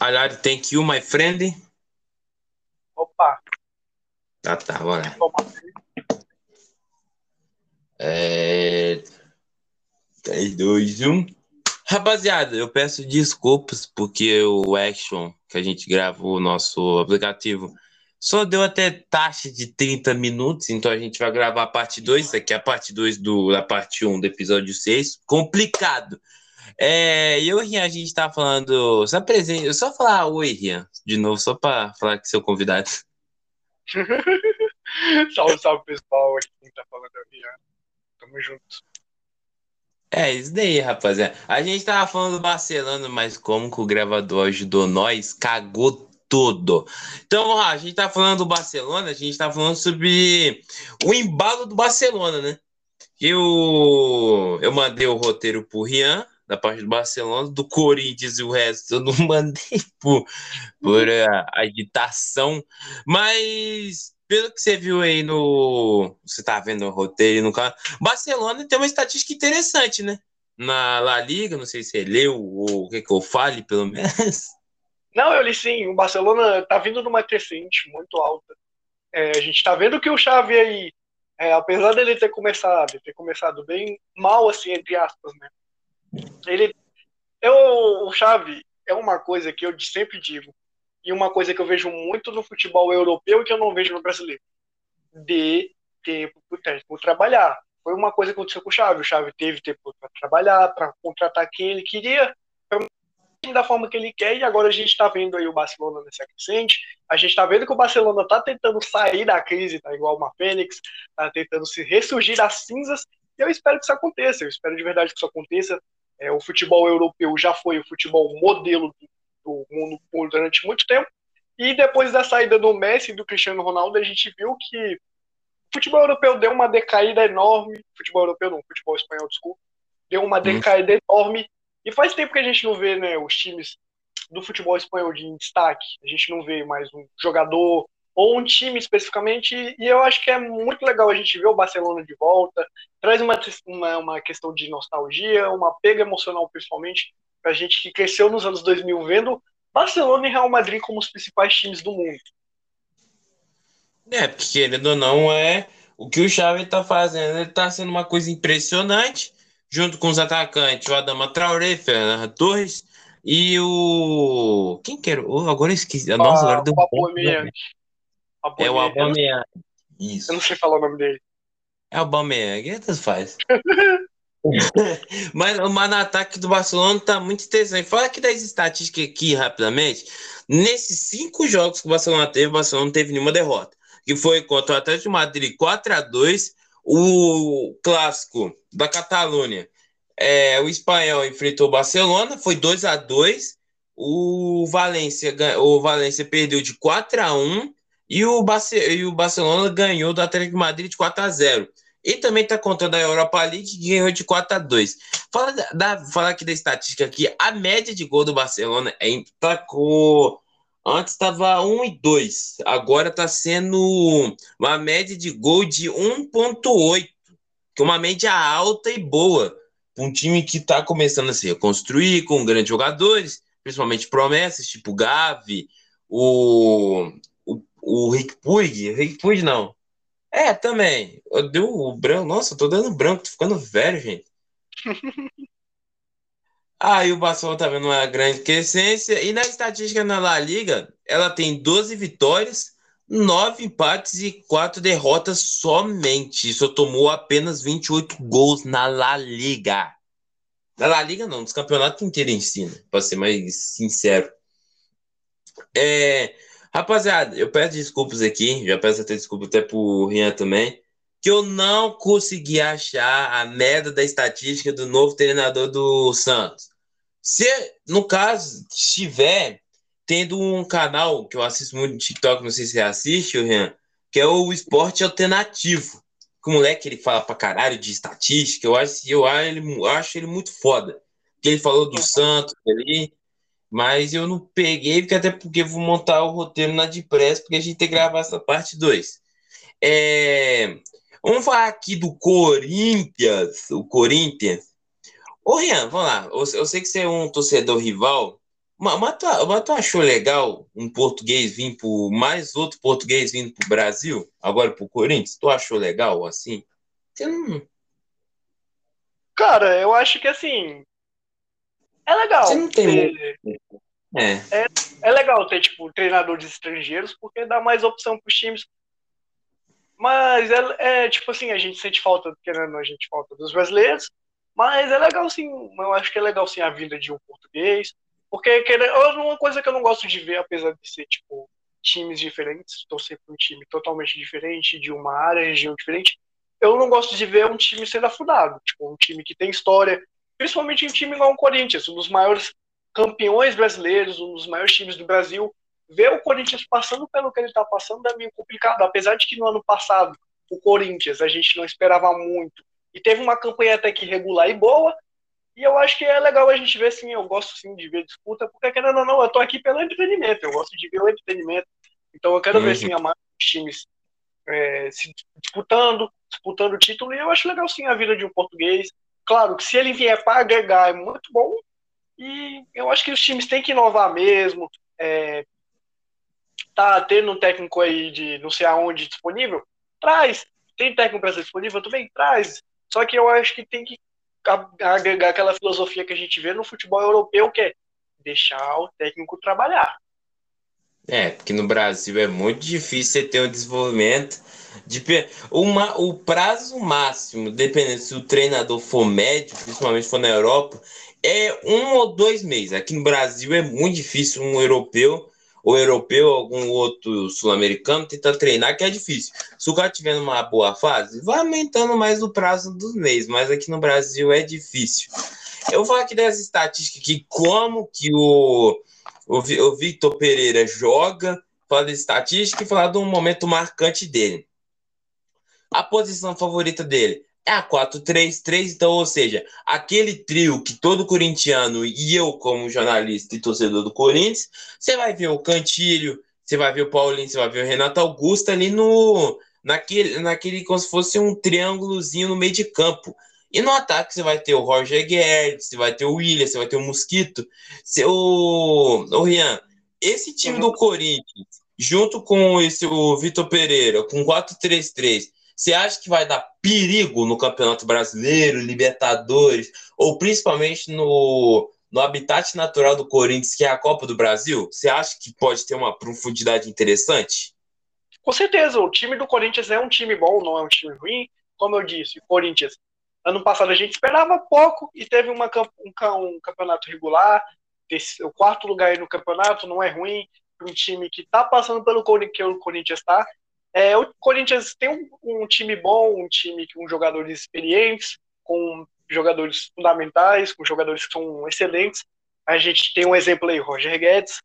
Alhari, thank you, my friend. Opa. Ah, tá, bora. É... 3, 2, 1. Rapaziada, eu peço desculpas porque o Action que a gente gravou, o nosso aplicativo, só deu até taxa de 30 minutos, então a gente vai gravar a parte 2, aqui é a parte 2 da parte 1 do episódio 6. Complicado. É, eu e Rian, a gente tá falando. Só, presente, só falar oi, Rian, de novo, só pra falar que seu convidado. salve, salve pessoal, aqui quem tá falando é o Rian. Tamo junto. É, isso daí, rapaziada. A gente tava falando do Barcelona, mas como que o gravador ajudou nós, cagou tudo. Então, a gente tá falando do Barcelona, a gente tá falando sobre o embalo do Barcelona, né? Eu, eu mandei o roteiro pro Rian, da parte do Barcelona, do Corinthians e o resto eu não mandei por, por uh, agitação, mas pelo que você viu aí no. Você tá vendo o roteiro no canal. Barcelona tem uma estatística interessante, né? Na La Liga, não sei se você leu ou o que, que eu fale, pelo menos. Não, eu li sim. O Barcelona tá vindo numa crescente muito alta. É, a gente tá vendo que o Xavi aí, é, apesar dele ter começado, ter começado bem mal, assim, entre aspas, né? Ele. Eu, o Xavi é uma coisa que eu sempre digo e uma coisa que eu vejo muito no futebol europeu e que eu não vejo no brasileiro. De tempo para o técnico trabalhar. Foi uma coisa que aconteceu com o Xavi. O Xavi teve tempo para trabalhar, para contratar quem ele queria, da forma que ele quer, e agora a gente está vendo aí o Barcelona nessa crescente. A gente está vendo que o Barcelona está tentando sair da crise, tá igual uma Fênix, está tentando se ressurgir das cinzas, e eu espero que isso aconteça. Eu espero de verdade que isso aconteça. É, o futebol europeu já foi o futebol modelo do do mundo durante muito tempo. E depois da saída do Messi e do Cristiano Ronaldo, a gente viu que o futebol europeu deu uma decaída enorme. Futebol europeu não, futebol espanhol, desculpa. Deu uma decaída enorme. E faz tempo que a gente não vê né, os times do futebol espanhol de destaque. A gente não vê mais um jogador ou um time especificamente, e eu acho que é muito legal a gente ver o Barcelona de volta, traz uma, uma, uma questão de nostalgia, uma pega emocional principalmente, a gente que cresceu nos anos 2000 vendo Barcelona e Real Madrid como os principais times do mundo. É, porque querendo ou não, é o que o Xavi tá fazendo, ele tá sendo uma coisa impressionante, junto com os atacantes, o Adama Traoré, Fernando Torres e o. Quem que era? Oh, agora eu esqueci. Nossa, agora deu. O Aubameyang. É o Aubameyang. Isso. Eu não sei falar o nome dele. É o Aubameyang, tanto faz. Mas, mas no ataque do Barcelona tá muito interessante. Fala aqui das estatísticas aqui rapidamente. Nesses cinco jogos que o Barcelona teve, o Barcelona não teve nenhuma derrota. Que foi contra o Atlético de Madrid 4 a 2 o clássico da Catalunha. É, o espanhol enfrentou o Barcelona, foi 2 a 2 o Valência, o Valência perdeu de 4 a 1 e o, Barce e o Barcelona ganhou do Atlético de Madrid de 4 a 0 e também está contando a Europa League, que ganhou de 4 a 2 Fala, da, fala aqui da estatística aqui. A média de gol do Barcelona é empacou. Antes estava 1 e 2. Agora está sendo uma média de gol de 1,8. Que é uma média alta e boa. Um time que está começando a se reconstruir com grandes jogadores, principalmente promessas, tipo Gavi, o, o, Rick Puig. Rick Puig não. É, também. Eu deu o branco. Nossa, eu tô dando branco, tô ficando velho, gente. Aí o Barcelona tá vendo uma grande crescência. E na estatística na La Liga, ela tem 12 vitórias, 9 empates e 4 derrotas somente. Só tomou apenas 28 gols na La Liga. Na La Liga não, nos campeonatos inteiros em si, né? Pra ser mais sincero. É, Rapaziada, eu peço desculpas aqui, já peço até desculpa até pro Rian também, que eu não consegui achar a merda da estatística do novo treinador do Santos. Se, no caso, estiver tendo um canal que eu assisto muito no TikTok, não sei se você assiste, Rian, que é o Esporte Alternativo. Que o moleque ele fala pra caralho de estatística, eu acho, eu acho, ele, eu acho ele muito foda. Que ele falou do Santos ali, mas eu não peguei, porque até porque vou montar o roteiro na Depressa, porque a gente tem que gravar essa parte 2. É... Vamos falar aqui do Corinthians. O Corinthians. Ô, Rian, vamos lá. Eu, sei que você é um torcedor rival, Mas, mas, tu, mas tu achou legal um português vir por mais outro português vindo pro Brasil, agora pro Corinthians? Tu achou legal assim? não... Cara, eu acho que assim. É legal. Você não tem. Ter... É. é. É legal ter, tipo, treinadores estrangeiros, porque dá mais opção pros times. Mas é, é tipo assim, a gente sente falta, querendo a gente falta dos brasileiros, mas é legal sim, eu acho que é legal sim a vinda de um português, porque querendo, uma coisa que eu não gosto de ver, apesar de ser, tipo, times diferentes, torcer para um time totalmente diferente, de uma área, região diferente, eu não gosto de ver um time sendo afundado, tipo, um time que tem história, principalmente um time igual o Corinthians, um dos maiores campeões brasileiros, um dos maiores times do Brasil, ver o Corinthians passando pelo que ele está passando é meio complicado, apesar de que no ano passado o Corinthians a gente não esperava muito e teve uma campanha até que regular e boa, e eu acho que é legal a gente ver, sim, eu gosto sim de ver disputa, porque querendo ou não, eu tô aqui pelo entretenimento, eu gosto de ver o entretenimento, então eu quero uhum. ver, sim, a mais times é, se disputando, disputando o título, e eu acho legal, sim, a vida de um português, claro que se ele vier para agregar é muito bom, e eu acho que os times têm que inovar mesmo. É, tá tendo um técnico aí de não sei aonde disponível? Traz. Tem técnico brasileiro disponível também? Traz. Só que eu acho que tem que agregar aquela filosofia que a gente vê no futebol europeu, que é deixar o técnico trabalhar. É, porque no Brasil é muito difícil você ter um desenvolvimento de uma, o prazo máximo, dependendo se o treinador for médio, principalmente for na Europa, é um ou dois meses. Aqui no Brasil é muito difícil um europeu, ou europeu, algum outro sul-americano tentar treinar, que é difícil. Se o cara tiver numa boa fase, vai aumentando mais o prazo dos meses, mas aqui no Brasil é difícil. Eu vou falar aqui das estatísticas que como que o, o, o Victor Pereira joga, falar da estatística e falar de um momento marcante dele. A posição favorita dele é a 4-3-3, então, ou seja, aquele trio que todo corintiano e eu, como jornalista e torcedor do Corinthians, você vai ver o Cantilho, você vai ver o Paulinho, você vai ver o Renato Augusto ali no naquele, naquele como se fosse um triângulozinho no meio de campo. E no ataque você vai ter o Roger Guedes, você vai ter o William, você vai ter o Mosquito, seu, o Rian, esse time uhum. do Corinthians, junto com esse o Vitor Pereira, com 4-3-3, você acha que vai dar perigo no Campeonato Brasileiro, Libertadores, ou principalmente no, no habitat natural do Corinthians, que é a Copa do Brasil? Você acha que pode ter uma profundidade interessante? Com certeza, o time do Corinthians é um time bom, não é um time ruim. Como eu disse, o Corinthians, ano passado a gente esperava pouco e teve uma, um, um campeonato regular. O quarto lugar aí no campeonato não é ruim. Um time que está passando pelo que o Corinthians está, é, o Corinthians tem um, um, time bom, um time com jogadores experientes, com jogadores fundamentais, com jogadores que são excelentes. A gente tem um exemplo aí, Roger Guedes.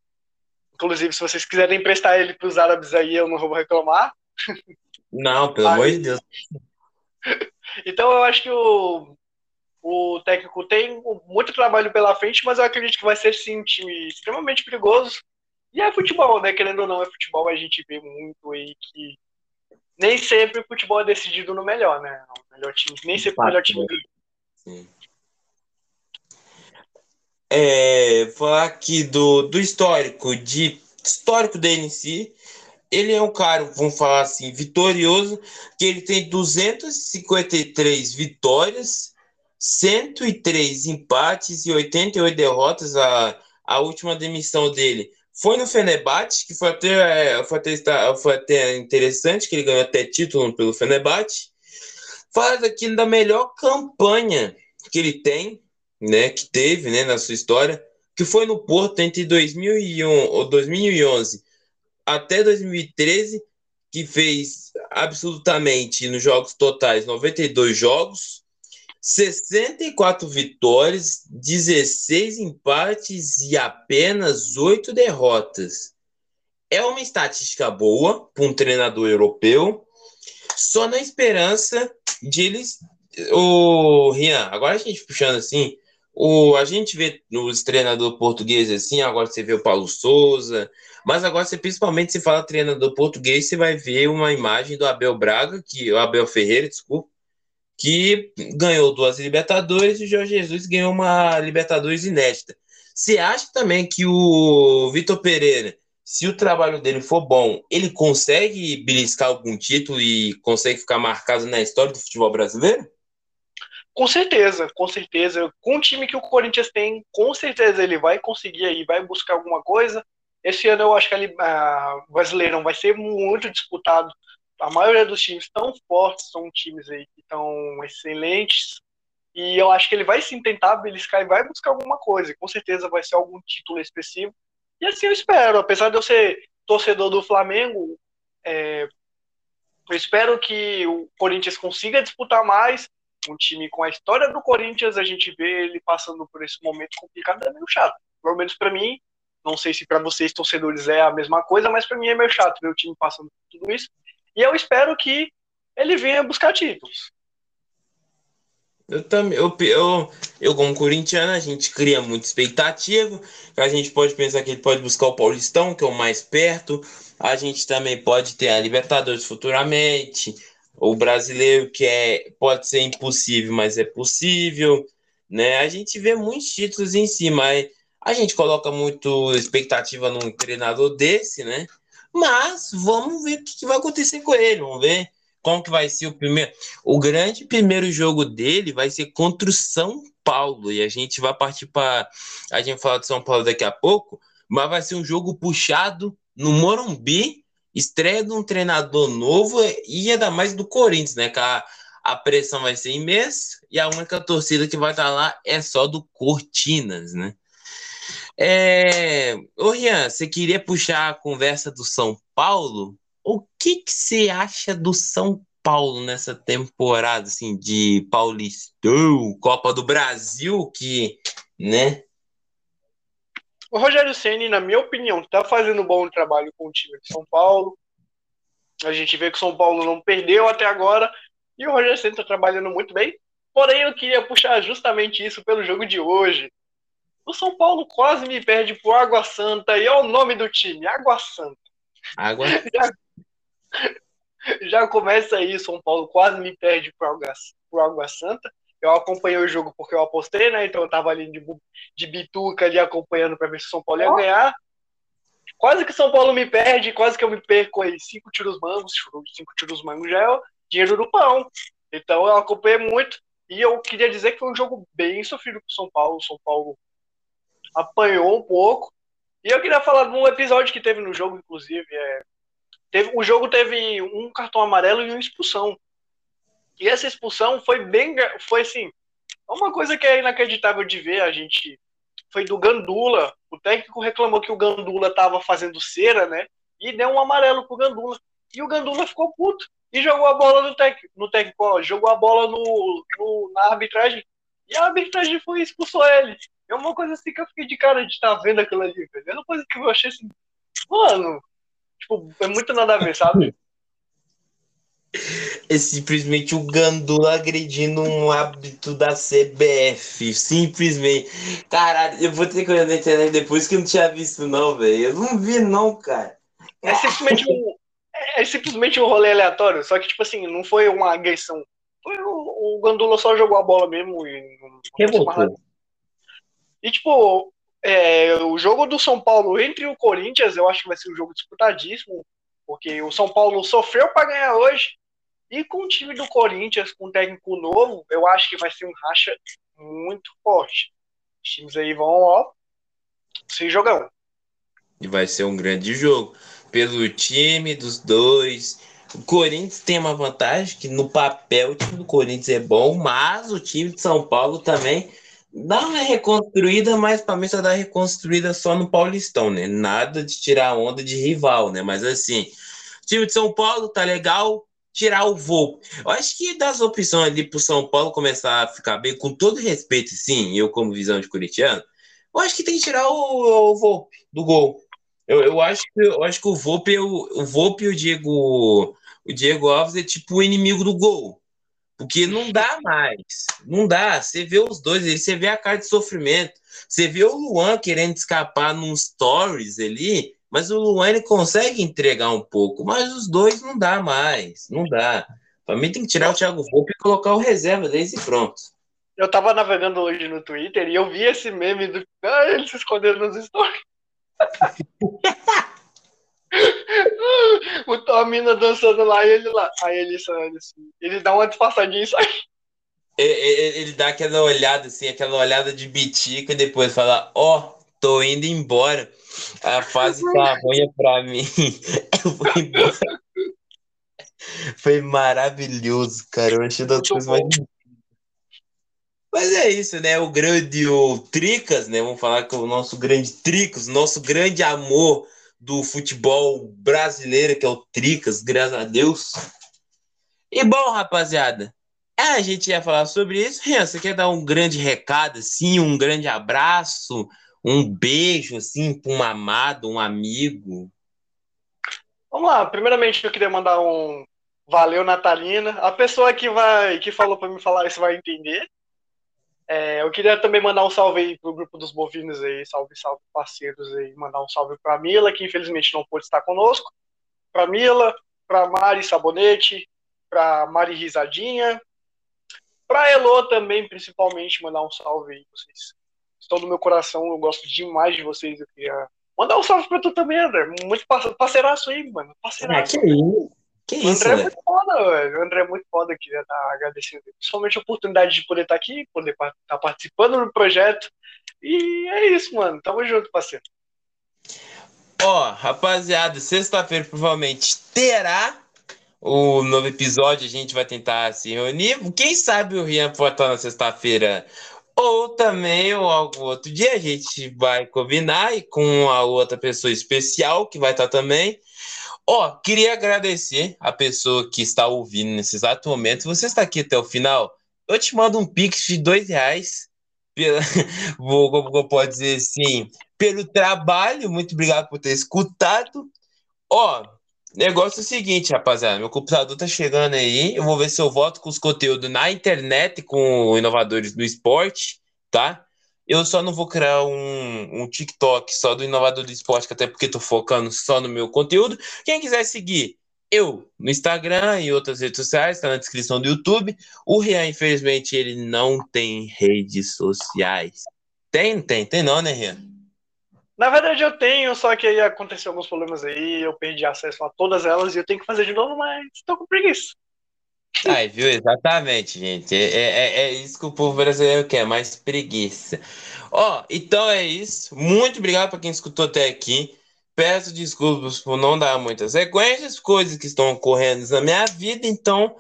Inclusive, se vocês quiserem emprestar ele para os árabes aí, eu não vou reclamar. Não, pelo amor de Deus. Então, eu acho que o, o técnico tem muito trabalho pela frente, mas eu acredito que vai ser sim um time extremamente perigoso e é futebol, né? Querendo ou não, é futebol, a gente vê muito aí que nem sempre o futebol é decidido no melhor, né? O melhor time, nem sempre o melhor time Sim. É, falar aqui do, do histórico, de histórico dele em si, ele é um cara, vamos falar assim, vitorioso, que ele tem 253 vitórias, 103 empates e 88 derrotas. A, a última demissão dele foi no Fenerbahçe, que foi até, é, foi, até, foi até interessante, que ele ganhou até título pelo Fenerbahçe. Fala aqui da melhor campanha que ele tem, né, que teve, né, na sua história, que foi no Porto entre 2001 ou 2011 até 2013, que fez absolutamente nos jogos totais 92 jogos, 64 vitórias, 16 empates e apenas 8 derrotas. É uma estatística boa para um treinador europeu, só na esperança de eles. O Rian, agora a gente puxando assim, o, a gente vê os treinadores portugueses assim, agora você vê o Paulo Souza, mas agora você principalmente se fala treinador português, você vai ver uma imagem do Abel Braga, que o Abel Ferreira, desculpa, que ganhou duas Libertadores e o Jorge Jesus ganhou uma Libertadores inédita. Você acha também que o Vitor Pereira, se o trabalho dele for bom, ele consegue beliscar algum título e consegue ficar marcado na história do futebol brasileiro? Com certeza, com certeza. Com o time que o Corinthians tem, com certeza ele vai conseguir aí, vai buscar alguma coisa. Esse ano eu acho que o Brasileirão vai ser muito disputado. A maioria dos times tão fortes são times aí que estão excelentes. E eu acho que ele vai sim tentar beliscar e vai buscar alguma coisa. Com certeza vai ser algum título expressivo. E assim eu espero. Apesar de eu ser torcedor do Flamengo, é, eu espero que o Corinthians consiga disputar mais. Um time com a história do Corinthians, a gente vê ele passando por esse momento complicado, é meio chato. Pelo menos para mim, não sei se para vocês, torcedores, é a mesma coisa, mas para mim é meio chato ver o time passando por tudo isso. E eu espero que ele venha buscar títulos. Eu também, eu, eu, eu como corintiano, a gente cria muita expectativa. A gente pode pensar que ele pode buscar o Paulistão, que é o mais perto. A gente também pode ter a Libertadores futuramente. O brasileiro, que é, pode ser impossível, mas é possível. Né? A gente vê muitos títulos em si, mas a gente coloca muito expectativa num treinador desse, né? Mas vamos ver o que vai acontecer com ele. Vamos ver como que vai ser o primeiro. O grande primeiro jogo dele vai ser contra o São Paulo. E a gente vai partir para. A gente falar de São Paulo daqui a pouco. Mas vai ser um jogo puxado no Morumbi. Estreia de um treinador novo e ainda mais do Corinthians, né? Que a, a pressão vai ser imensa e a única torcida que vai estar lá é só do Cortinas, né? É... Ô, Rian, você queria puxar a conversa do São Paulo? O que, que você acha do São Paulo nessa temporada, assim, de Paulistão, Copa do Brasil, que, né? O Rogério Ceni, na minha opinião, tá fazendo um bom trabalho com o time de São Paulo. A gente vê que o São Paulo não perdeu até agora e o Rogério Ceni tá trabalhando muito bem. Porém, eu queria puxar justamente isso pelo jogo de hoje. O São Paulo quase me perde por Água Santa, e é o nome do time, Água Santa. Água já, já começa aí, São Paulo quase me perde por Água, por Água Santa. Eu acompanhei o jogo porque eu apostei, né? Então eu tava ali de, de bituca ali acompanhando para ver se o São Paulo ia ganhar. Quase que São Paulo me perde, quase que eu me perco aí. Cinco tiros mangos, cinco tiros mangos já é dinheiro do pão. Então eu acompanhei muito. E eu queria dizer que foi um jogo bem sofrido pro São Paulo. O São Paulo apanhou um pouco. E eu queria falar de um episódio que teve no jogo, inclusive. É, teve, o jogo teve um cartão amarelo e uma expulsão. E essa expulsão foi bem. Foi assim. Uma coisa que é inacreditável de ver, a gente. Foi do Gandula. O técnico reclamou que o Gandula tava fazendo cera, né? E deu um amarelo pro Gandula. E o Gandula ficou puto. E jogou a bola no técnico. No técnico, jogou a bola no, no, na arbitragem. E a arbitragem foi expulsou ele. É uma coisa assim que eu fiquei de cara de estar tá vendo aquilo ali, velho. É uma coisa que eu achei assim, mano, tipo, é muito nada a ver, sabe? É simplesmente o Gandula agredindo um hábito da CBF. Simplesmente. Caralho, eu vou ter que olhar na internet depois que eu não tinha visto, não, velho. Eu não vi, não, cara. É simplesmente um. É simplesmente um rolê aleatório, só que, tipo assim, não foi uma agressão. Foi o, o Gandula só jogou a bola mesmo e não, não e, tipo, é, o jogo do São Paulo entre o Corinthians, eu acho que vai ser um jogo disputadíssimo, porque o São Paulo sofreu para ganhar hoje. E com o time do Corinthians, com um técnico novo, eu acho que vai ser um racha muito forte. Os times aí vão, ó, se jogando. E vai ser um grande jogo. Pelo time dos dois. O Corinthians tem uma vantagem que no papel o time do Corinthians é bom, mas o time de São Paulo também Dá uma reconstruída, mas para mim só dá reconstruída só no Paulistão, né? Nada de tirar onda de rival, né? Mas assim, time de São Paulo tá legal, tirar o voo. Eu acho que das opções ali pro São Paulo começar a ficar bem, com todo respeito, sim, eu como visão de corintiano, eu acho que tem que tirar o, o Volpe do gol. Eu, eu, acho que, eu acho que o Volpe, o, o Volpe e o Diego, o Diego Alves é tipo o inimigo do gol. Porque não dá mais. Não dá. Você vê os dois, você vê a cara de sofrimento. Você vê o Luan querendo escapar num stories ali, mas o Luan ele consegue entregar um pouco, mas os dois não dá mais. Não dá. Para mim tem que tirar o Thiago Volpe e colocar o reserva desde pronto. eu tava navegando hoje no Twitter e eu vi esse meme do. Ah, ele se escondendo nos stories. o, a mina dançando lá e ele lá. Aí ele, assim, ele dá uma disfarçadinha e sai. Ele, ele dá aquela olhada assim, aquela olhada de bitica e depois fala, ó, oh, tô indo embora. A fase tá ruim pra mim. Eu vou embora. Foi maravilhoso, cara. Eu achei das coisas mais. Mas é isso, né? O grande o Tricas, né? Vamos falar com o nosso grande Tricas, nosso grande amor do futebol brasileiro, que é o Tricas, graças a Deus. E bom, rapaziada, a gente ia falar sobre isso. Rian, você quer dar um grande recado, assim, um grande abraço, um beijo, assim, para um amado, um amigo? Vamos lá. Primeiramente, eu queria mandar um valeu, Natalina. A pessoa que vai, que falou para me falar isso vai entender. É, eu queria também mandar um salve aí pro grupo dos bovinos aí, salve, salve parceiros aí, mandar um salve pra Mila, que infelizmente não pôde estar conosco, pra Mila, pra Mari Sabonete, pra Mari Risadinha, pra Elô também, principalmente, mandar um salve aí, vocês estão no meu coração, eu gosto demais de vocês, eu queria mandar um salve pra tu também, André, muito parceiraço aí, mano, parceiraço. Ah, que isso? Que o isso, André né? é muito foda, velho. O André é muito foda, queria estar agradecendo. Principalmente a oportunidade de poder estar aqui, poder estar participando do projeto. E é isso, mano. Tamo junto, parceiro. Ó, rapaziada, sexta-feira provavelmente terá o novo episódio. A gente vai tentar se reunir. Quem sabe o Rian pode estar na sexta-feira ou também ou algum outro dia. A gente vai combinar e com a outra pessoa especial que vai estar também. Ó, queria agradecer a pessoa que está ouvindo nesse exato momento. Você está aqui até o final, eu te mando um pix de dois reais. Pela, vou, pode dizer assim, pelo trabalho. Muito obrigado por ter escutado. Ó, negócio é o seguinte, rapaziada. Meu computador tá chegando aí. Eu vou ver se eu volto com os conteúdos na internet com inovadores do esporte, tá? Eu só não vou criar um, um TikTok só do Inovador do Esporte, até porque tô focando só no meu conteúdo. Quem quiser seguir eu no Instagram e outras redes sociais, tá na descrição do YouTube. O Rian, infelizmente, ele não tem redes sociais. Tem? Tem? Tem não, né, Rian? Na verdade eu tenho, só que aí aconteceu alguns problemas aí, eu perdi acesso a todas elas e eu tenho que fazer de novo, mas tô com preguiça. Ai, viu? Exatamente, gente. É, é, é isso que o povo brasileiro quer, mais preguiça. Ó, então é isso. Muito obrigado para quem escutou até aqui. Peço desculpas por não dar muitas sequências, coisas que estão ocorrendo na minha vida. Então,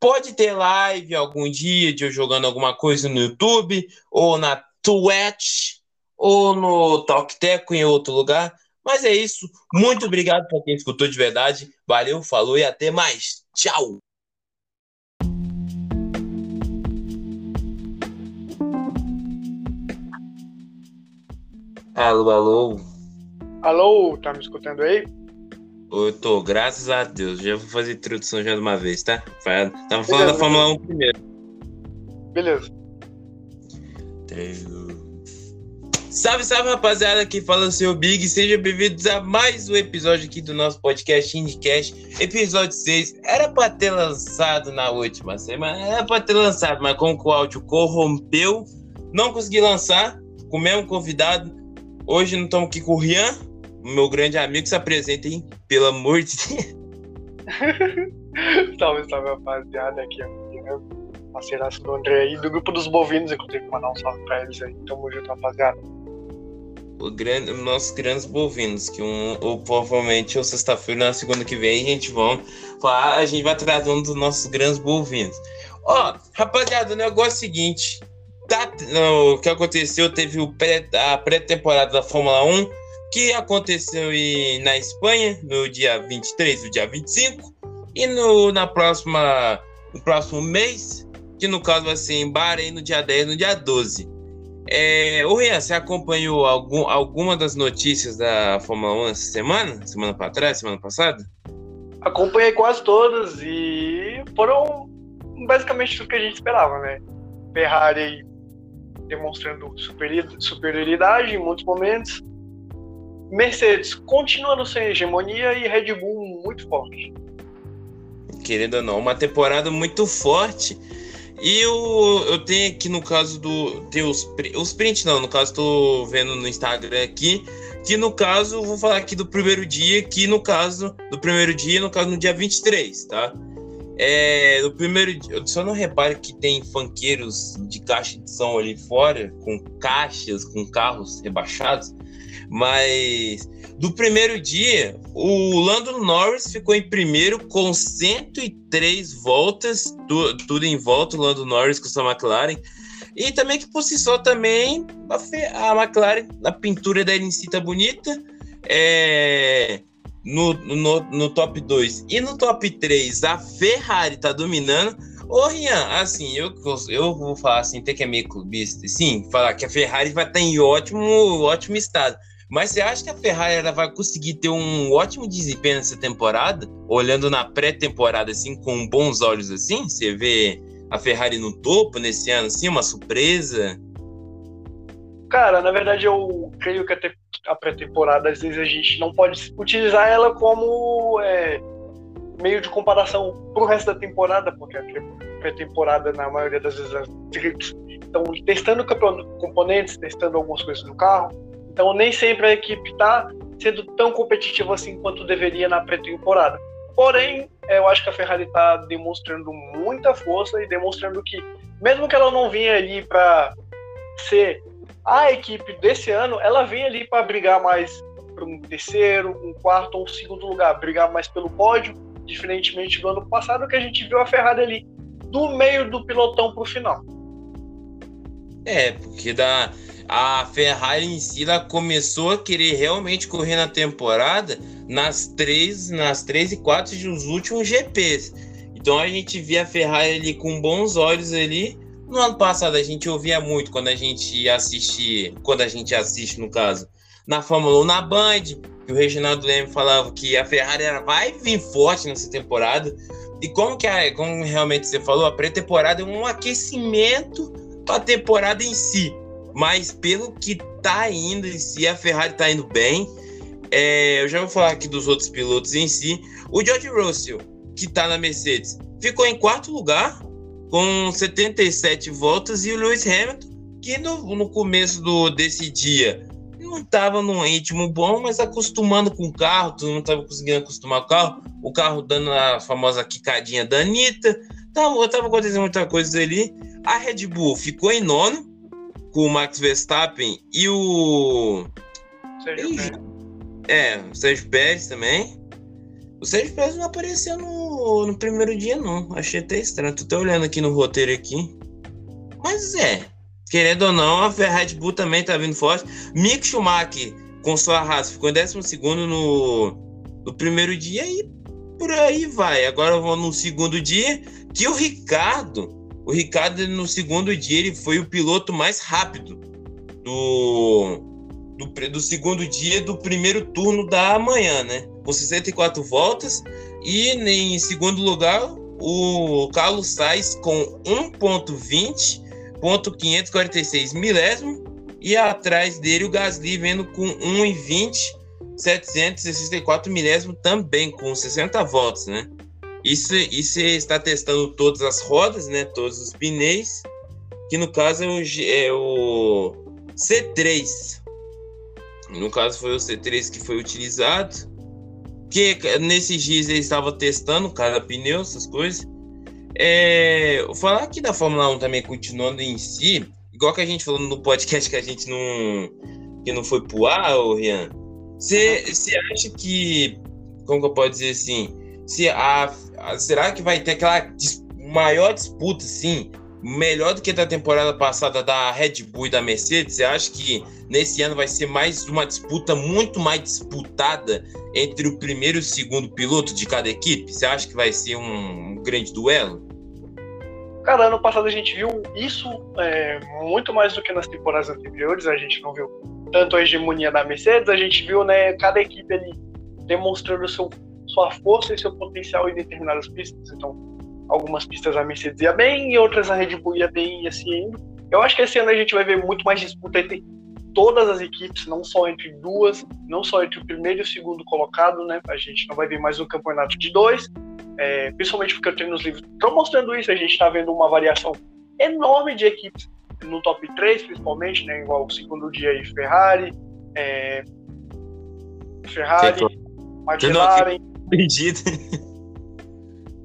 pode ter live algum dia de eu jogando alguma coisa no YouTube, ou na Twitch, ou no TalkTeco em outro lugar. Mas é isso. Muito obrigado para quem escutou de verdade. Valeu, falou e até mais. Tchau! Alô, alô. Alô, tá me escutando aí? Eu tô, graças a Deus. Já vou fazer introdução já de uma vez, tá? Tava falando da Fórmula 1 primeiro. Beleza. Salve, salve, rapaziada. Aqui fala o seu Big. Sejam bem-vindos a mais um episódio aqui do nosso podcast IndieCast. Episódio 6. Era pra ter lançado na última semana. Era pra ter lançado, mas como o áudio corrompeu, não consegui lançar. Com o mesmo convidado. Hoje não estamos aqui com o Rian, meu grande amigo. Se apresentem, pelo amor de Deus. salve, salve, rapaziada. Aqui é o parceiraço do André aí, do grupo dos bovinos. Que mandar um salve pra eles aí. Tamo junto, rapaziada. O grande, nossos grandes bovinos, que um, ou provavelmente ou sexta-feira, na segunda que vem, a gente vai falar, a gente vai tratando dos nossos grandes bovinos. Ó, rapaziada, o negócio é o seguinte: o que aconteceu, teve o pré, a pré-temporada da Fórmula 1, que aconteceu em, na Espanha no dia 23 e dia 25, e no, na próxima, no próximo mês, que no caso vai ser em Bahrein no dia 10 no dia 12. É, o Rian, você acompanhou algum, alguma das notícias da Fórmula 1 essa semana? Semana para trás, semana passada? Acompanhei quase todas e foram basicamente tudo que a gente esperava, né? Ferrari demonstrando superioridade em muitos momentos. Mercedes continuando sem hegemonia e Red Bull muito forte. Querendo ou não, uma temporada muito forte. E eu, eu tenho aqui no caso do. Tem os, os prints, não, no caso, tô vendo no Instagram aqui. Que no caso, vou falar aqui do primeiro dia, que no caso, do primeiro dia, no caso, no dia 23, tá? É, no primeiro dia, só não repare que tem fanqueiros de caixa de som ali fora, com caixas, com carros rebaixados, mas do primeiro dia, o Lando Norris ficou em primeiro com 103 voltas, tu, tudo em volta, o Lando Norris com sua McLaren. E também que por si só também a, McLaren, a pintura em si tá bonita. É, no, no, no top 2 e no top 3 a Ferrari tá dominando. Ô, Rian, assim, eu, eu vou falar assim, até que é meio clubista, sim, falar que a Ferrari vai estar tá em ótimo, ótimo estado. Mas você acha que a Ferrari ela vai conseguir ter um ótimo desempenho nessa temporada? Olhando na pré-temporada, assim, com bons olhos, assim? Você vê a Ferrari no topo nesse ano, assim, uma surpresa? Cara, na verdade, eu creio que a pré-temporada, às vezes, a gente não pode utilizar ela como é, meio de comparação pro resto da temporada, porque a pré-temporada, na maioria das vezes, as estão testando componentes, testando algumas coisas do carro então nem sempre a equipe está sendo tão competitiva assim quanto deveria na pré-temporada. Porém, eu acho que a Ferrari está demonstrando muita força e demonstrando que, mesmo que ela não vinha ali para ser a equipe desse ano, ela vem ali para brigar mais para um terceiro, um quarto ou um segundo lugar, brigar mais pelo pódio, diferentemente do ano passado que a gente viu a Ferrari ali do meio do pilotão para o final. É, porque dá a Ferrari em si ela começou a querer realmente correr na temporada nas três, nas três e quatro dos últimos GPs. Então a gente via a Ferrari ali com bons olhos ali. No ano passado a gente ouvia muito quando a gente assiste, quando a gente assiste no caso, na Fórmula 1 na Band, que o Reginaldo Leme falava que a Ferrari vai vir forte nessa temporada. E como que a, como realmente você falou, a pré-temporada é um aquecimento para a temporada em si mas pelo que tá indo em si, a Ferrari tá indo bem. É, eu já vou falar aqui dos outros pilotos em si. O George Russell, que tá na Mercedes, ficou em quarto lugar com 77 voltas e o Lewis Hamilton, que no, no começo do, desse dia não estava num ritmo bom, mas acostumando com o carro, todo mundo estava conseguindo acostumar com o carro, o carro dando a famosa quicadinha da Anitta, tava, tava acontecendo muita coisa ali. A Red Bull ficou em nono, com o Max Verstappen e o. Sérgio Pérez. É, o Sérgio Pérez também. O Sérgio Pérez não apareceu no, no primeiro dia, não. Achei até estranho. Tô até olhando aqui no roteiro aqui. Mas é. Querendo ou não, a Red Bull também tá vindo forte. Mick Schumacher, com sua raça, ficou em 12 no, no primeiro dia e por aí vai. Agora vamos no segundo dia, que o Ricardo o Ricardo, no segundo dia, ele foi o piloto mais rápido do, do, do segundo dia do primeiro turno da manhã, né? Com 64 voltas. E em segundo lugar, o Carlos Sainz com 1.20.546 milésimo. E atrás dele o Gasly vendo com 1,20 764 milésimo também com 60 voltas, né? Isso, isso está testando todas as rodas, né? Todos os pneus, que no caso é o, é o C3. No caso foi o C3 que foi utilizado. Que nesses dias ele estava testando cada pneu, essas coisas. É, falar aqui da Fórmula 1 também continuando em si, igual que a gente falou no podcast que a gente não que não foi pro ar, ô Rian. Você acha que como que eu posso dizer assim, se a, a, será que vai ter aquela dis, maior disputa, sim, melhor do que da temporada passada da Red Bull e da Mercedes? Você acha que nesse ano vai ser mais uma disputa muito mais disputada entre o primeiro e o segundo piloto de cada equipe? Você acha que vai ser um, um grande duelo? Cara, ano passado a gente viu isso é, muito mais do que nas temporadas anteriores. A gente não viu tanto a hegemonia da Mercedes, a gente viu né, cada equipe ali demonstrando seu sua força e seu potencial em determinadas pistas. Então, algumas pistas a Mercedes ia bem e outras a Red Bull ia bem e assim indo. Eu acho que esse ano a gente vai ver muito mais disputa entre todas as equipes, não só entre duas, não só entre o primeiro e o segundo colocado, né? A gente não vai ver mais um campeonato de dois, é, principalmente porque eu tenho nos livros estão mostrando isso, a gente está vendo uma variação enorme de equipes no top 3, principalmente, né? Igual o segundo dia aí, Ferrari, é... Ferrari, McLaren.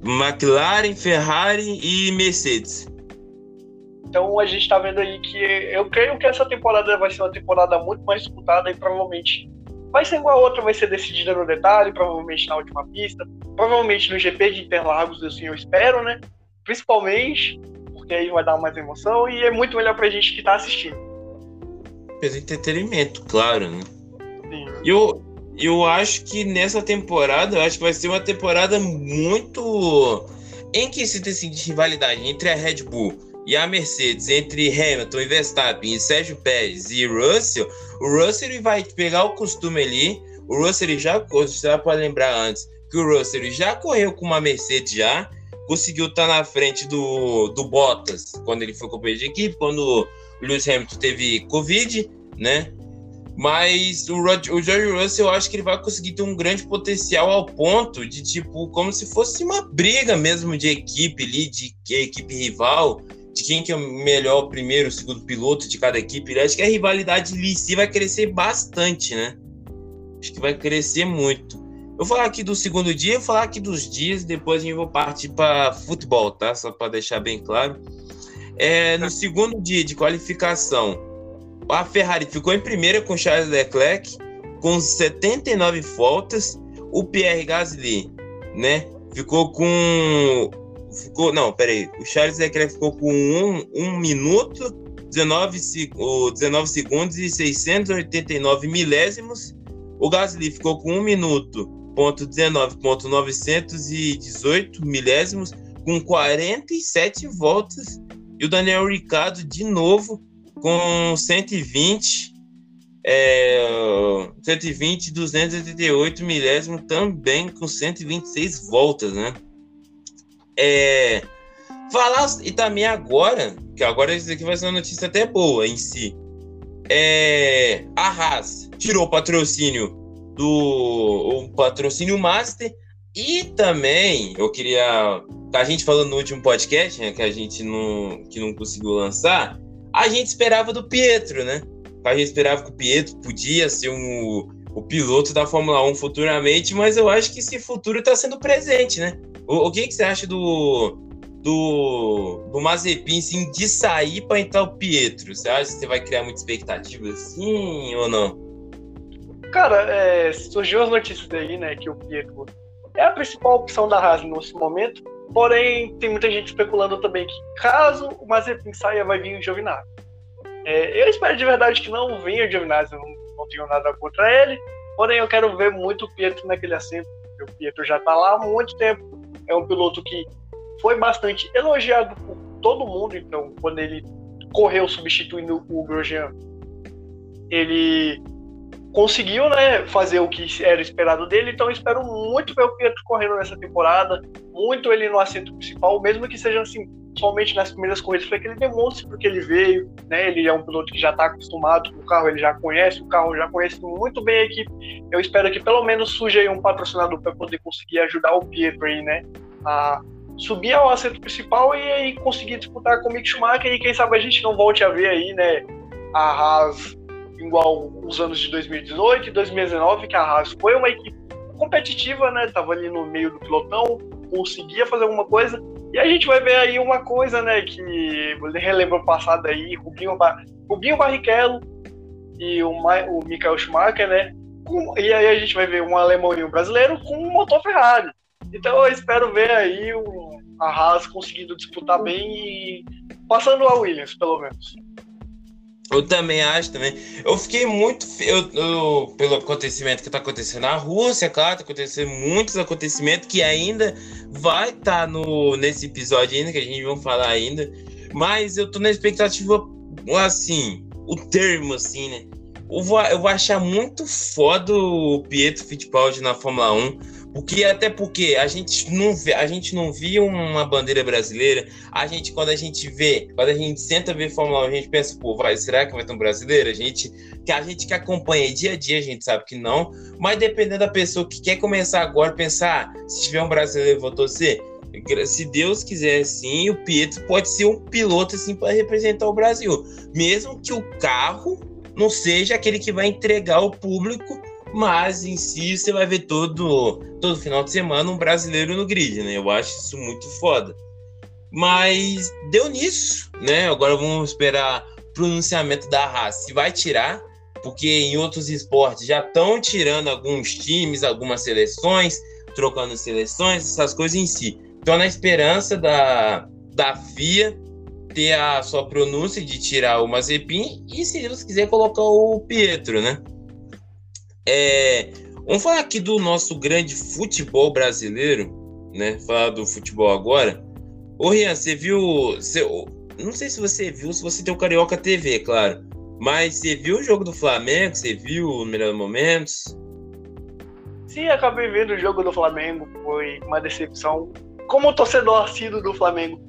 McLaren, Ferrari e Mercedes. Então a gente está vendo aí que eu creio que essa temporada vai ser uma temporada muito mais disputada e provavelmente vai ser igual a outra, vai ser decidida no detalhe, provavelmente na última pista, provavelmente no GP de Interlagos, assim eu espero, né? Principalmente, porque aí vai dar mais emoção e é muito melhor pra gente que tá assistindo. Pelo entretenimento, claro, né? Sim. Eu, eu acho que nessa temporada, eu acho que vai ser uma temporada muito em que se decide rivalidade entre a Red Bull e a Mercedes, entre Hamilton e Verstappen, e Sérgio Pérez e Russell, o Russell vai pegar o costume ali. O Russell já, já pode lembrar antes, que o Russell já correu com uma Mercedes já, conseguiu estar tá na frente do, do Bottas quando ele foi companheiro de equipe, quando o Lewis Hamilton teve Covid, né? Mas o, Rod, o George Russell, eu acho que ele vai conseguir ter um grande potencial ao ponto de, tipo, como se fosse uma briga mesmo de equipe ali, de equipe rival, de quem que é o melhor, primeiro, segundo piloto de cada equipe. Acho que a rivalidade ali si vai crescer bastante, né? Acho que vai crescer muito. Eu vou falar aqui do segundo dia, eu vou falar aqui dos dias, depois a gente vai partir para futebol, tá? Só para deixar bem claro. É, no segundo dia de qualificação, a Ferrari ficou em primeira com Charles Leclerc, com 79 voltas. O Pierre Gasly, né? Ficou com ficou. Não, peraí. O Charles Leclerc ficou com 1 um, um minuto, 19, 19 segundos e 689 milésimos. O Gasly ficou com 1 minuto, ponto 19, ponto 918 milésimos, com 47 voltas. E o Daniel Ricciardo, de novo, com 120, é, 120, 288 milésimos, também com 126 voltas, né? É, falar e também agora, que agora isso aqui vai ser uma notícia até boa em si. É, a Haas tirou o patrocínio do o patrocínio Master e também eu queria a gente falando no último podcast, né, que a gente não que não conseguiu lançar, a gente esperava do Pietro, né? A gente esperava que o Pietro podia ser um, o piloto da Fórmula 1 futuramente, mas eu acho que esse futuro está sendo presente, né? O, o que, que você acha do, do, do Mazepin, assim, de sair para entrar o Pietro? Você acha que você vai criar muita expectativa assim ou não? Cara, é, surgiu as notícias daí, né, que o Pietro é a principal opção da Haas nesse momento, porém tem muita gente especulando também que caso o Mazepin saia, vai vir o Giovinazzi. É, eu espero de verdade que não venha o Giovinazzi, não, não tenho nada contra ele, porém eu quero ver muito o Pietro naquele assento, o Pietro já está lá há muito tempo, é um piloto que foi bastante elogiado por todo mundo, então, quando ele correu substituindo o Grosjean, ele conseguiu né, fazer o que era esperado dele, então espero muito ver o Pietro correndo nessa temporada, muito ele no assento principal, mesmo que seja assim, somente nas primeiras corridas, para que ele demonstre porque ele veio, né? Ele é um piloto que já está acostumado com o carro, ele já conhece, o carro já conhece muito bem a equipe. Eu espero que pelo menos surja aí um patrocinador para poder conseguir ajudar o Pietro aí, né? A subir ao assento principal e aí conseguir disputar com o Mick Schumacher e quem sabe a gente não volte a ver aí, né? A Haas igual os anos de 2018 e 2019, que a Haas foi uma equipe competitiva, né? Tava ali no meio do pilotão, conseguia fazer alguma coisa. E a gente vai ver aí uma coisa, né? Que relembra o passado aí, Rubinho, Rubinho Barrichello e o, Ma... o Michael Schumacher, né? Com... E aí a gente vai ver um alemão e um brasileiro com um motor Ferrari. Então eu espero ver aí o... a Haas conseguindo disputar bem e passando a Williams, pelo menos. Eu também acho também. Eu fiquei muito eu, eu, pelo acontecimento que está acontecendo na Rússia, claro, tá acontecendo muitos acontecimentos que ainda vai estar tá no nesse episódio ainda que a gente vai falar ainda. Mas eu tô na expectativa assim, o termo assim, né? Eu vou, eu vou achar muito foda o Pietro Fittipaldi na Fórmula 1 porque até porque a gente não vê, a gente não via uma bandeira brasileira. A gente quando a gente vê, quando a gente senta ver Fórmula 1, a gente pensa, pô, vai, será que vai ter um brasileiro? A gente que a gente que acompanha dia a dia, a gente sabe que não. Mas dependendo da pessoa que quer começar agora, pensar, ah, se tiver um brasileiro, vou torcer. se Deus quiser sim, o Pietro pode ser um piloto assim para representar o Brasil, mesmo que o carro não seja aquele que vai entregar ao público, mas em si você vai ver todo todo final de semana um brasileiro no grid, né? Eu acho isso muito foda. Mas deu nisso, né? Agora vamos esperar pronunciamento da Haas. Se vai tirar, porque em outros esportes já estão tirando alguns times, algumas seleções, trocando seleções, essas coisas em si. Então, na esperança da, da FIA ter a sua pronúncia de tirar o Mazepin e, se Deus quiser, colocar o Pietro, né? É, vamos falar aqui do nosso grande futebol brasileiro, né? Falar do futebol agora. Ô, Rian, você viu. Você, não sei se você viu, se você tem o Carioca TV, claro. Mas você viu o jogo do Flamengo? Você viu os melhores momentos? Sim, acabei vendo o jogo do Flamengo. Foi uma decepção. Como torcedor assíduo do Flamengo,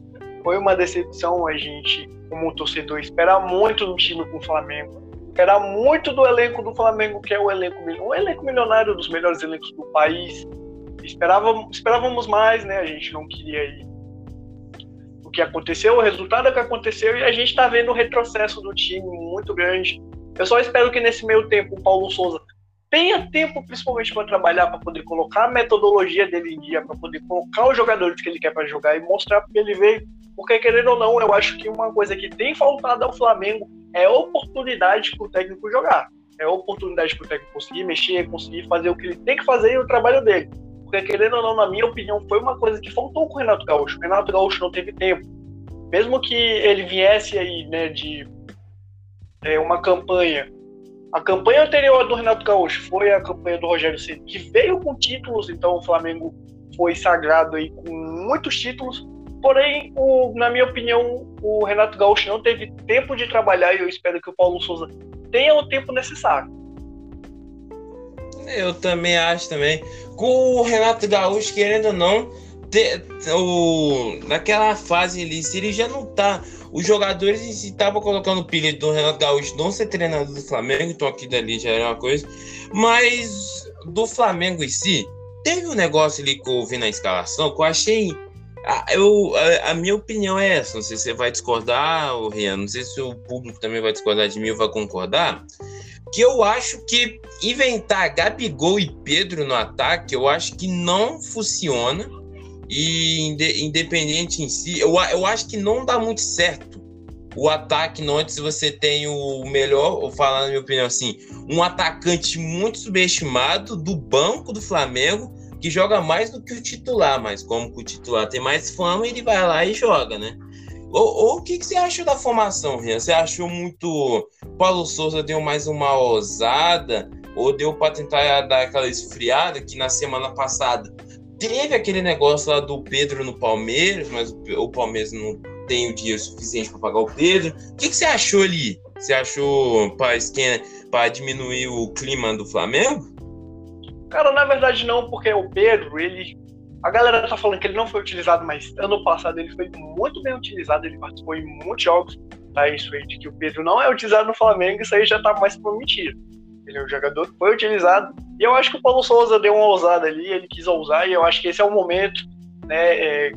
foi uma decepção a gente, como torcedor, esperar muito do time com o Flamengo. Esperar muito do elenco do Flamengo, que é o elenco, o elenco milionário dos melhores elencos do país. Esperávamos, esperávamos mais, né? A gente não queria ir o que aconteceu, o resultado é que aconteceu e a gente está vendo o retrocesso do time muito grande. Eu só espero que nesse meio tempo o Paulo Souza tenha tempo principalmente para trabalhar, para poder colocar a metodologia dele em dia, para poder colocar os jogadores que ele quer para jogar e mostrar porque ele veio. Porque, querendo ou não, eu acho que uma coisa que tem faltado ao Flamengo é oportunidade para o técnico jogar. É oportunidade para o técnico conseguir mexer, conseguir fazer o que ele tem que fazer e o trabalho dele. Porque, querendo ou não, na minha opinião, foi uma coisa que faltou com o Renato Gaúcho. O Renato Gaúcho não teve tempo. Mesmo que ele viesse aí, né, de é, uma campanha. A campanha anterior do Renato Gaúcho foi a campanha do Rogério Ceni, que veio com títulos, então o Flamengo foi sagrado aí com muitos títulos. Porém, o, na minha opinião, o Renato Gaúcho não teve tempo de trabalhar e eu espero que o Paulo Souza tenha o tempo necessário. Eu também acho também. Com o Renato Gaúcho, querendo ou não, ter, o, naquela fase ali, se ele já não tá. Os jogadores estavam colocando pilha do Renato Gaúcho não ser treinador do Flamengo, então aqui dali já era uma coisa. Mas do Flamengo em si, teve um negócio ali que eu vi na escalação que eu achei. Eu, a, a, minha opinião é essa. Não sei se você vai discordar, Rian. Não sei se o público também vai discordar de mim ou vai concordar que eu acho que inventar Gabigol e Pedro no ataque, eu acho que não funciona. E independente em si, eu, eu acho que não dá muito certo o ataque não antes você tem o melhor, vou falar na minha opinião assim, um atacante muito subestimado do banco do Flamengo que joga mais do que o titular, mas como o titular tem mais fama, ele vai lá e joga, né? Ou, ou o que, que, você achou da formação, Rian? Você achou muito. Paulo Souza deu mais uma ousada? Ou deu para tentar dar aquela esfriada que na semana passada teve aquele negócio lá do Pedro no Palmeiras, mas o, Palmeiras não tem o dinheiro suficiente para pagar o Pedro. O que, que, você achou ali? Você achou para diminuir o clima do Flamengo? Cara, na verdade não, porque o Pedro, ele a galera tá falando que ele não foi utilizado, mas ano passado ele foi muito bem utilizado, ele participou em muitos jogos. Tá isso aí de que o Pedro não é utilizado no Flamengo, isso aí já tá mais prometido. Ele é um jogador que foi utilizado. E eu acho que o Paulo Souza deu uma ousada ali, ele quis ousar, e eu acho que esse é o momento, né? É,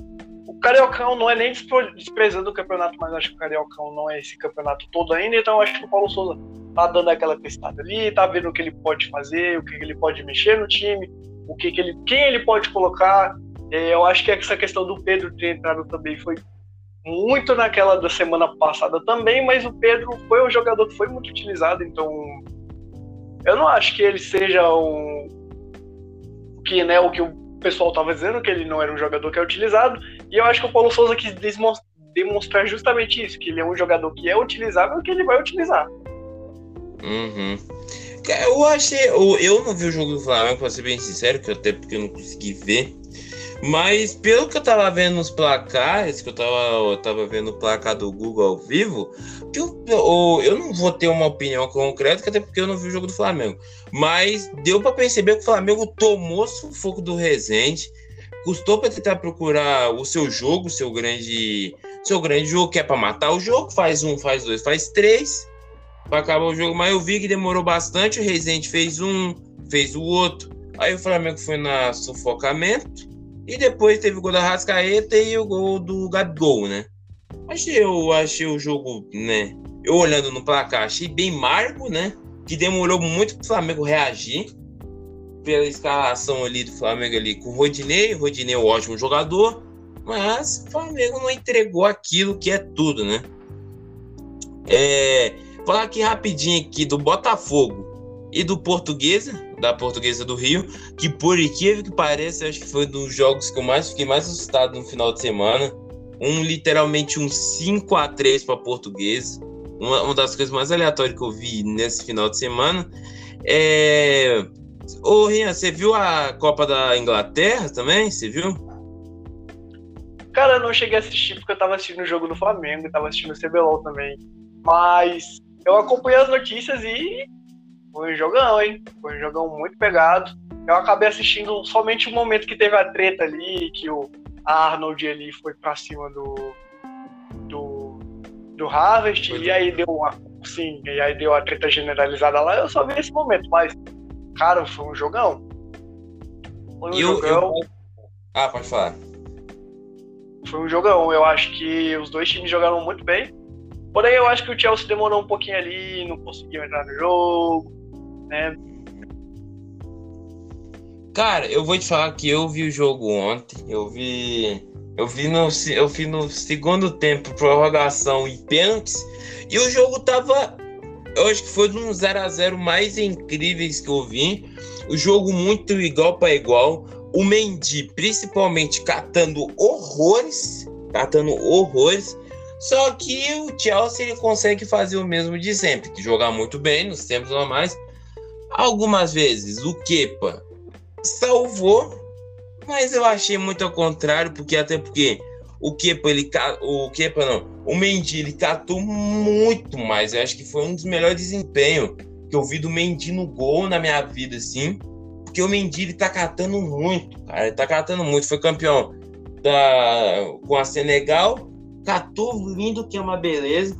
o Cariocão não é nem desprezando o campeonato, mas acho que o Cariocão não é esse campeonato todo ainda, então eu acho que o Paulo Souza tá dando aquela testada ali, tá vendo o que ele pode fazer, o que ele pode mexer no time, o que, que ele, quem ele pode colocar. É, eu acho que essa questão do Pedro ter entrado também foi muito naquela da semana passada também, mas o Pedro foi um jogador que foi muito utilizado, então eu não acho que ele seja um que né o que o pessoal estava dizendo que ele não era um jogador que é utilizado e eu acho que o Paulo Souza quis demonstrar justamente isso que ele é um jogador que é utilizável e que ele vai utilizar. Uhum. Eu achei. Eu, eu não vi o jogo do Flamengo, pra ser bem sincero, que até porque eu não consegui ver. Mas pelo que eu tava vendo nos placares, que eu tava, eu tava vendo o placar do Google ao vivo, que eu, eu, eu não vou ter uma opinião concreta, até porque eu não vi o jogo do Flamengo. Mas deu para perceber que o Flamengo tomou sufoco do Resende, custou para tentar procurar o seu jogo, seu grande, seu grande jogo, que é para matar o jogo, faz um, faz dois, faz três para acabar o jogo, mas eu vi que demorou bastante. O Rezende fez um, fez o outro. Aí o Flamengo foi na sufocamento, E depois teve o gol da Rascaeta e o gol do Gabigol, né? Achei, eu achei o jogo, né? Eu olhando no placar, achei bem margo, né? Que demorou muito pro Flamengo reagir pela escalação ali do Flamengo ali com o Rodinei. O Rodinei é um ótimo jogador, mas o Flamengo não entregou aquilo que é tudo, né? É, falar aqui rapidinho aqui do Botafogo e do Portuguesa, da Portuguesa do Rio, que por incrível que pareça, acho que foi um dos jogos que eu mais fiquei mais assustado no final de semana. Um literalmente um 5 a 3 para Portuguesa. Uma, uma, das coisas mais aleatórias que eu vi nesse final de semana. É... Ô, Rian, você viu a Copa da Inglaterra também? Você viu? Cara, eu não cheguei a assistir porque eu tava assistindo o jogo do Flamengo, tava assistindo o CBLOL também. Mas eu acompanhei as notícias e foi um jogão, hein? Foi um jogão muito pegado. Eu acabei assistindo somente o momento que teve a treta ali, que o Arnold ali foi pra cima do. do. do Harvest, foi. e aí deu uma. Sim, e aí deu a treta generalizada lá. Eu só vi esse momento, mas, cara, foi um jogão. Foi um eu, jogão. Eu... Ah, pode falar. Foi um jogão. Eu acho que os dois times jogaram muito bem. Porém, eu acho que o Chelsea demorou um pouquinho ali, não conseguiu entrar no jogo, né? Cara, eu vou te falar que eu vi o jogo ontem, eu vi, eu vi no, eu vi no segundo tempo prorrogação e pênaltis, e o jogo tava, eu acho que foi um 0 a 0 mais incríveis que eu vi. O jogo muito igual para igual. O Mendy, principalmente, catando horrores, catando horrores. Só que o Chelsea ele consegue fazer o mesmo de sempre, que jogar muito bem nos tempos normais. Algumas vezes o Kepa salvou, mas eu achei muito ao contrário, porque até porque o Kepa ele o Kepa não, o Mendy ele catou muito mais. Eu acho que foi um dos melhores desempenhos que eu vi do Mendy no gol na minha vida assim, porque o Mendy ele tá catando muito, cara, ele tá catando muito, foi campeão da com a Senegal catou lindo que é uma beleza,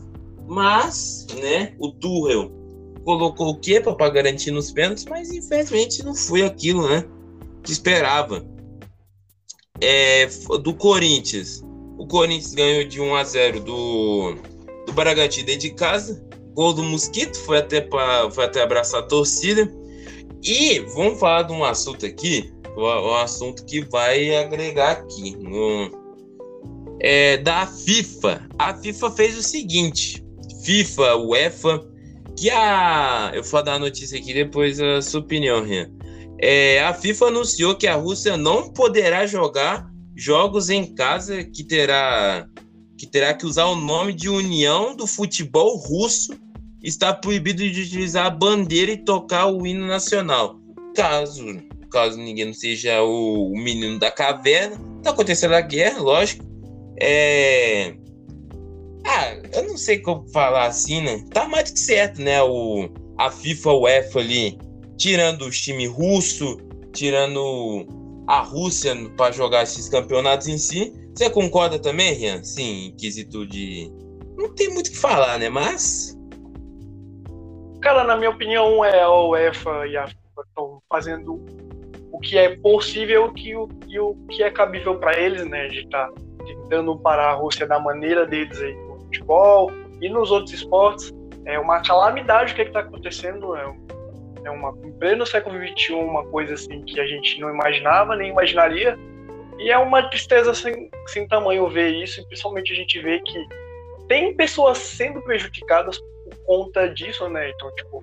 mas, né, o Tuchel colocou o Kepa para garantir nos pênaltis, mas infelizmente não foi aquilo, né, que esperava. É, do Corinthians, o Corinthians ganhou de 1 a 0 do do Bragantino dentro de casa. Gol do Mosquito, foi até para foi até abraçar a torcida. E vamos falar de um assunto aqui, um assunto que vai agregar aqui no, é, da FIFA. A FIFA fez o seguinte: FIFA, UEFA, que a. Eu vou dar a notícia aqui depois a sua opinião, Rian. É, a FIFA anunciou que a Rússia não poderá jogar jogos em casa que terá que terá que usar o nome de União do Futebol Russo. Está proibido de utilizar a bandeira e tocar o hino nacional. Caso, caso ninguém não seja o, o menino da caverna, está acontecendo a guerra, lógico. É... Ah, eu não sei como falar assim, né? Tá mais do que certo, né? O, a FIFA UEFA ali, tirando os times russos, tirando a Rússia para jogar esses campeonatos em si. Você concorda também, Rian? Sim, em quesito de. Não tem muito o que falar, né? Mas. Cara, na minha opinião, é a UEFA e a FIFA estão fazendo o que é possível o, e o que é cabível para eles, né? De estar tá tentando parar a Rússia da maneira deles aí no futebol e nos outros esportes. É uma calamidade o que é está acontecendo. É, é uma, em pleno século XXI, uma coisa assim que a gente não imaginava, nem imaginaria. E é uma tristeza sem, sem tamanho ver isso, e principalmente a gente vê que tem pessoas sendo prejudicadas por conta disso, né? Então, tipo,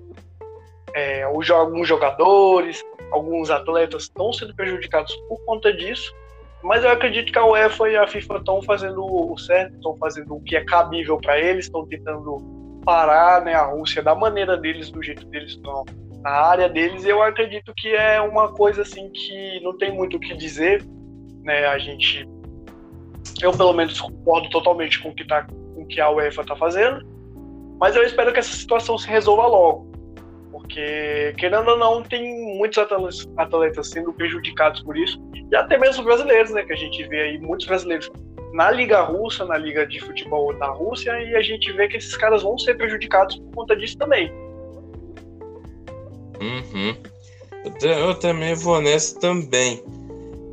é, alguns jogadores, alguns atletas estão sendo prejudicados por conta disso. Mas eu acredito que a UEFA e a FIFA estão fazendo o certo, estão fazendo o que é cabível para eles, estão tentando parar né, a Rússia da maneira deles, do jeito deles, estão na área deles. Eu acredito que é uma coisa assim que não tem muito o que dizer. Né, a gente, eu pelo menos concordo totalmente com o que, tá, com o que a UEFA está fazendo, mas eu espero que essa situação se resolva logo porque, querendo ou não, tem muitos atletas, atletas sendo prejudicados por isso, e até mesmo brasileiros, né? Que a gente vê aí muitos brasileiros na Liga Russa, na Liga de Futebol da Rússia, e a gente vê que esses caras vão ser prejudicados por conta disso também. Uhum. Eu, também vou nessa também.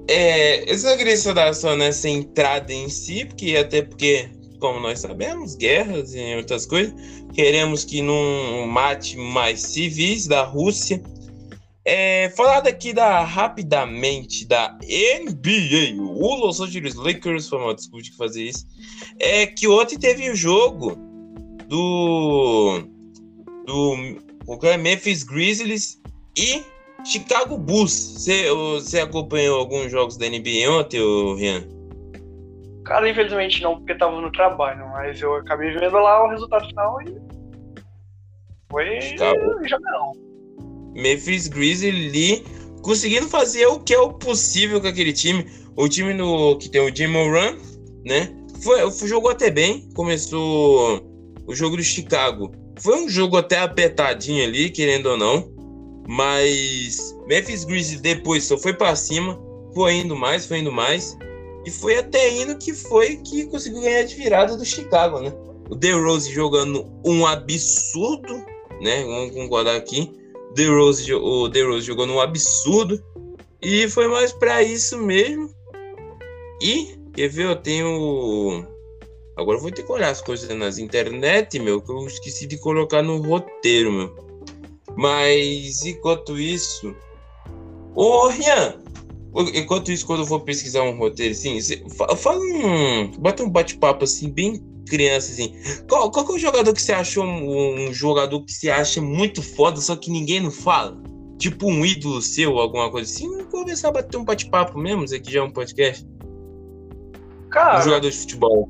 É, eu só queria só nessa entrada em si, porque até porque, como nós sabemos, guerras e outras coisas, queremos que não mate mais civis da Rússia. É, falar daqui da, rapidamente da NBA, o Los Angeles Lakers, foi mal, desculpe de fazer isso, é que ontem teve o jogo do, do o Memphis Grizzlies e Chicago Bulls. Você, você acompanhou alguns jogos da NBA ontem, Rian? Cara, infelizmente não, porque tava no trabalho, mas eu acabei vendo lá o resultado final e. Foi jogão. Memphis Grizzlies conseguindo fazer o que é o possível com aquele time. O time no, que tem o Jim Moran, né? Foi, jogou até bem. Começou o jogo do Chicago. Foi um jogo até apertadinho ali, querendo ou não. Mas Memphis Grizzlies depois só foi para cima, foi indo mais, foi indo mais. E foi até indo que foi que conseguiu ganhar de virada do Chicago, né? O Rose jogando um absurdo, né? Vamos concordar aqui. The Rose, o The Rose jogando um absurdo. E foi mais para isso mesmo. E, quer ver, eu tenho. Agora eu vou ter que olhar as coisas nas internet, meu, que eu esqueci de colocar no roteiro, meu. Mas enquanto isso. Ô, Rian! Enquanto isso, quando eu vou pesquisar um roteiro assim, fala um. Bota um bate-papo assim, bem criança assim. Qual, qual é o jogador que você achou um, um, jogador que você acha muito foda, só que ninguém não fala? Tipo um ídolo seu, alguma coisa assim? Vamos conversar, bater um bate-papo mesmo, isso aqui já é um podcast. Cara. Um jogador de futebol.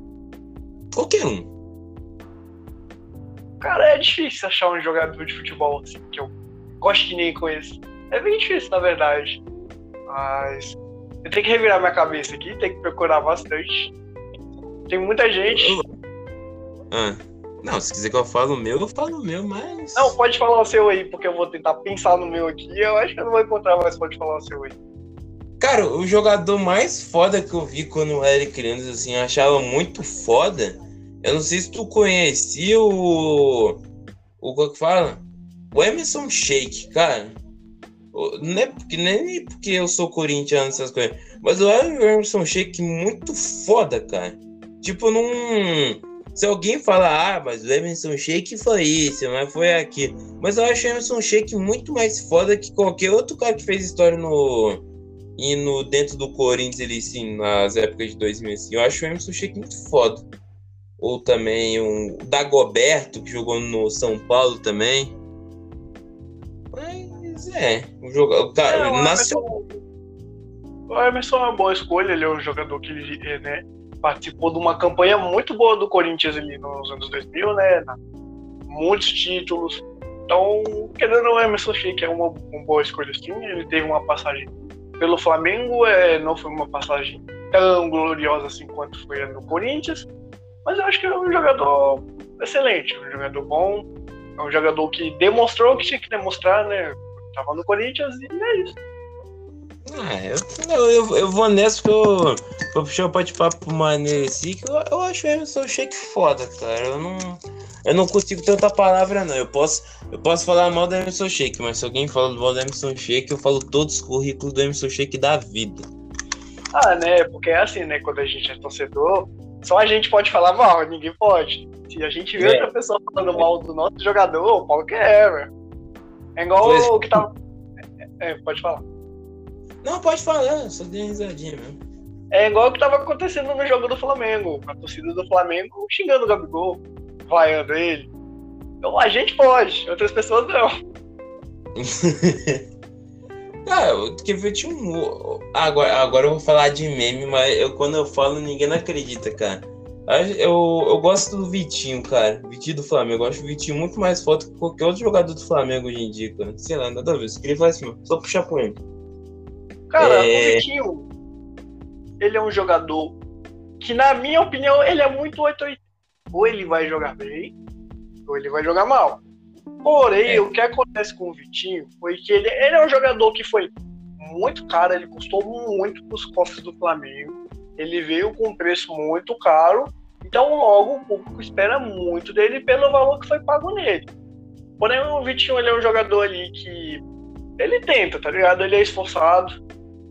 Qualquer um. Cara, é difícil achar um jogador de futebol assim, que eu gosto que nem conheço. É bem difícil, na verdade. Mas eu tenho que revirar minha cabeça aqui, tenho que procurar bastante. Tem muita gente. Ah. Não, se quiser que eu fale o meu, eu falo o meu, mas. Não, pode falar o seu aí, porque eu vou tentar pensar no meu aqui. Eu acho que eu não vou encontrar, mas pode falar o seu aí. Cara, o jogador mais foda que eu vi quando eu era criança, assim, achava muito foda eu não sei se tu conhecia o. O que é que fala? O Emerson Shake, cara. Não é porque, nem porque eu sou corintiano, essas coisas. Mas o Emerson Shake muito foda, cara. Tipo, não. Se alguém falar, ah, mas o Emerson Shake foi isso, mas foi aqui. Mas eu acho o Emerson Shake muito mais foda que qualquer outro cara que fez história no. E no, dentro do Corinthians, ele sim, nas épocas de 2000, assim. Eu acho o Emerson Shake muito foda ou também um Dagoberto, que jogou no São Paulo também. Mas é, um jogador. Tá, é, o, nacional... o Emerson é uma boa escolha, ele é um jogador que né, participou de uma campanha muito boa do Corinthians ali nos anos 2000, né? Muitos títulos. Então, querendo não, Emerson Sheik é uma, uma boa escolha sim. Ele teve uma passagem pelo Flamengo, é, não foi uma passagem tão gloriosa assim quanto foi no Corinthians, mas eu acho que é um jogador excelente, um jogador bom, é um jogador que demonstrou o que tinha que demonstrar, né? Tava no Corinthians e é isso. Ah, eu, eu, eu vou nessa que eu vou puxar o bate-papo maneiro assim, que eu, eu acho o Emerson Shake foda, cara. Eu não, eu não consigo ter outra palavra, não. Eu posso, eu posso falar mal do Emerson Shake, mas se alguém fala mal do Emerson Shake, eu falo todos os currículos do Emerson Shake da vida. Ah, né? Porque é assim, né? Quando a gente é torcedor, só a gente pode falar mal, ninguém pode. Se a gente vê é. outra pessoa falando mal do nosso jogador, o Paulo quer, velho. É igual pois. o que tava. É, pode falar. Não, pode falar, só dei risadinha mesmo. É igual o que tava acontecendo no jogo do Flamengo. A torcida do Flamengo xingando o Gabigol, vaiando ele. Então a gente pode, outras pessoas não. Ah, quer ver, tinha um. Agora, agora eu vou falar de meme, mas eu, quando eu falo, ninguém não acredita, cara. Eu, eu gosto do Vitinho, cara. Vitinho do Flamengo. Eu acho o Vitinho muito mais foda que qualquer outro jogador do Flamengo hoje em dia, cara. Sei lá, nada a ver. Se queria falar assim, só puxar por ele. Cara, é... o Vitinho, ele é um jogador que, na minha opinião, ele é muito 880. Ou ele vai jogar bem, ou ele vai jogar mal. Porém, é. o que acontece com o Vitinho foi que ele, ele é um jogador que foi muito caro, ele custou muito para os cofres do Flamengo. Ele veio com um preço muito caro, então logo o público espera muito dele pelo valor que foi pago nele. Porém, o Vitinho ele é um jogador ali que ele tenta, tá ligado? Ele é esforçado,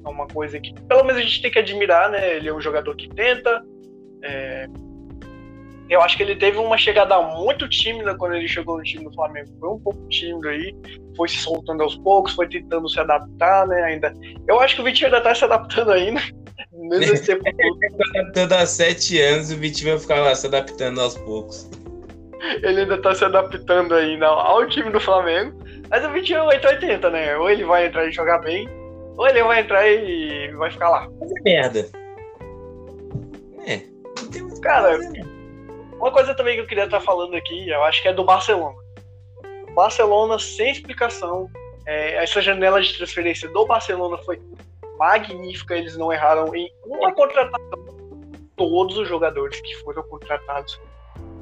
É uma coisa que, pelo menos, a gente tem que admirar, né? Ele é um jogador que tenta. É... Eu acho que ele teve uma chegada muito tímida quando ele chegou no time do Flamengo. Foi um pouco tímido aí, foi se soltando aos poucos, foi tentando se adaptar, né? Ainda. Eu acho que o Vitinho ainda tá se adaptando ainda. Mesmo esse tempo tá adaptando há sete anos, o Vitinho vai ficar lá se adaptando aos poucos. Ele ainda tá se adaptando ainda ao time do Flamengo. Mas o Vitinho é 880, né? Ou ele vai entrar e jogar bem, ou ele vai entrar e vai ficar lá. É merda. É. Cara, uma coisa também que eu queria estar falando aqui, eu acho que é do Barcelona. Barcelona, sem explicação. É, essa janela de transferência do Barcelona foi magnífica. Eles não erraram em uma contratação. Todos os jogadores que foram contratados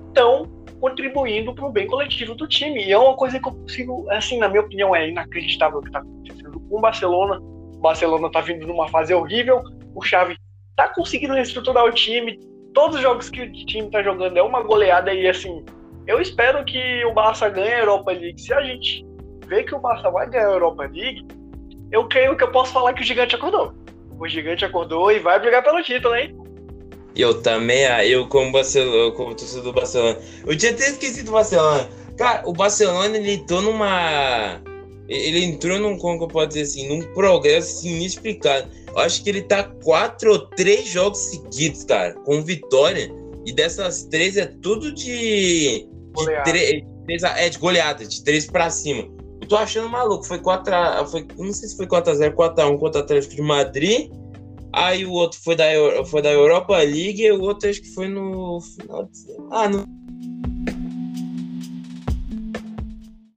estão contribuindo para o bem coletivo do time. E é uma coisa que eu consigo, assim, na minha opinião, é inacreditável o que está acontecendo com o Barcelona. Barcelona está vindo numa fase horrível, o Xavi está conseguindo reestruturar o time. Todos os jogos que o time está jogando é uma goleada e assim, eu espero que o Barça ganhe a Europa League. Se a gente vê que o Barça vai ganhar a Europa League, eu creio que eu posso falar que o gigante acordou. O gigante acordou e vai brigar pelo título, hein? Eu também, ah, eu como Barcelona, como torcedor do Barcelona. Eu tinha até esquecido o Barcelona. Cara, o Barcelona ele entrou numa. Ele entrou num, como eu posso dizer assim, num progresso inexplicável. Eu acho que ele tá quatro ou três jogos seguidos, cara, com vitória. E dessas três é tudo de. de três, é, de goleada, de três pra cima. Eu tô achando maluco. Foi 4 foi Não sei se foi 4x0, 4x1 contra o Atlético de Madrid. Aí o outro foi da, foi da Europa League e o outro acho que foi no final de... Ah, no